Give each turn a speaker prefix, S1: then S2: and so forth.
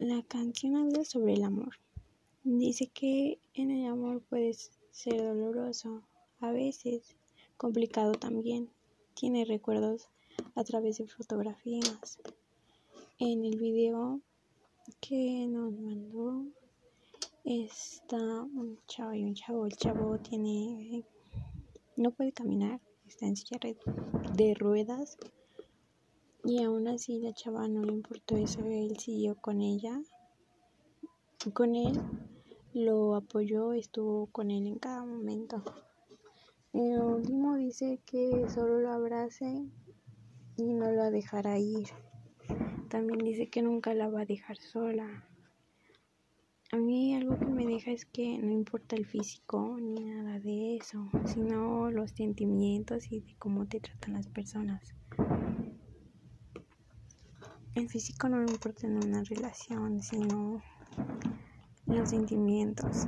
S1: la canción habla sobre el amor. Dice que en el amor puede ser doloroso, a veces complicado también. Tiene recuerdos a través de fotografías. En el video que nos mandó está un chavo y un chavo. El chavo tiene no puede caminar, está en silla de ruedas y aún así la chava no le importó eso, él siguió con ella, con él, lo apoyó, estuvo con él en cada momento. El último dice que solo lo abrace y no lo dejará ir. También dice que nunca la va a dejar sola. A mí algo que me deja es que no importa el físico ni nada de eso, sino los sentimientos y de cómo te tratan las personas. El físico no importa en una relación, sino los sentimientos.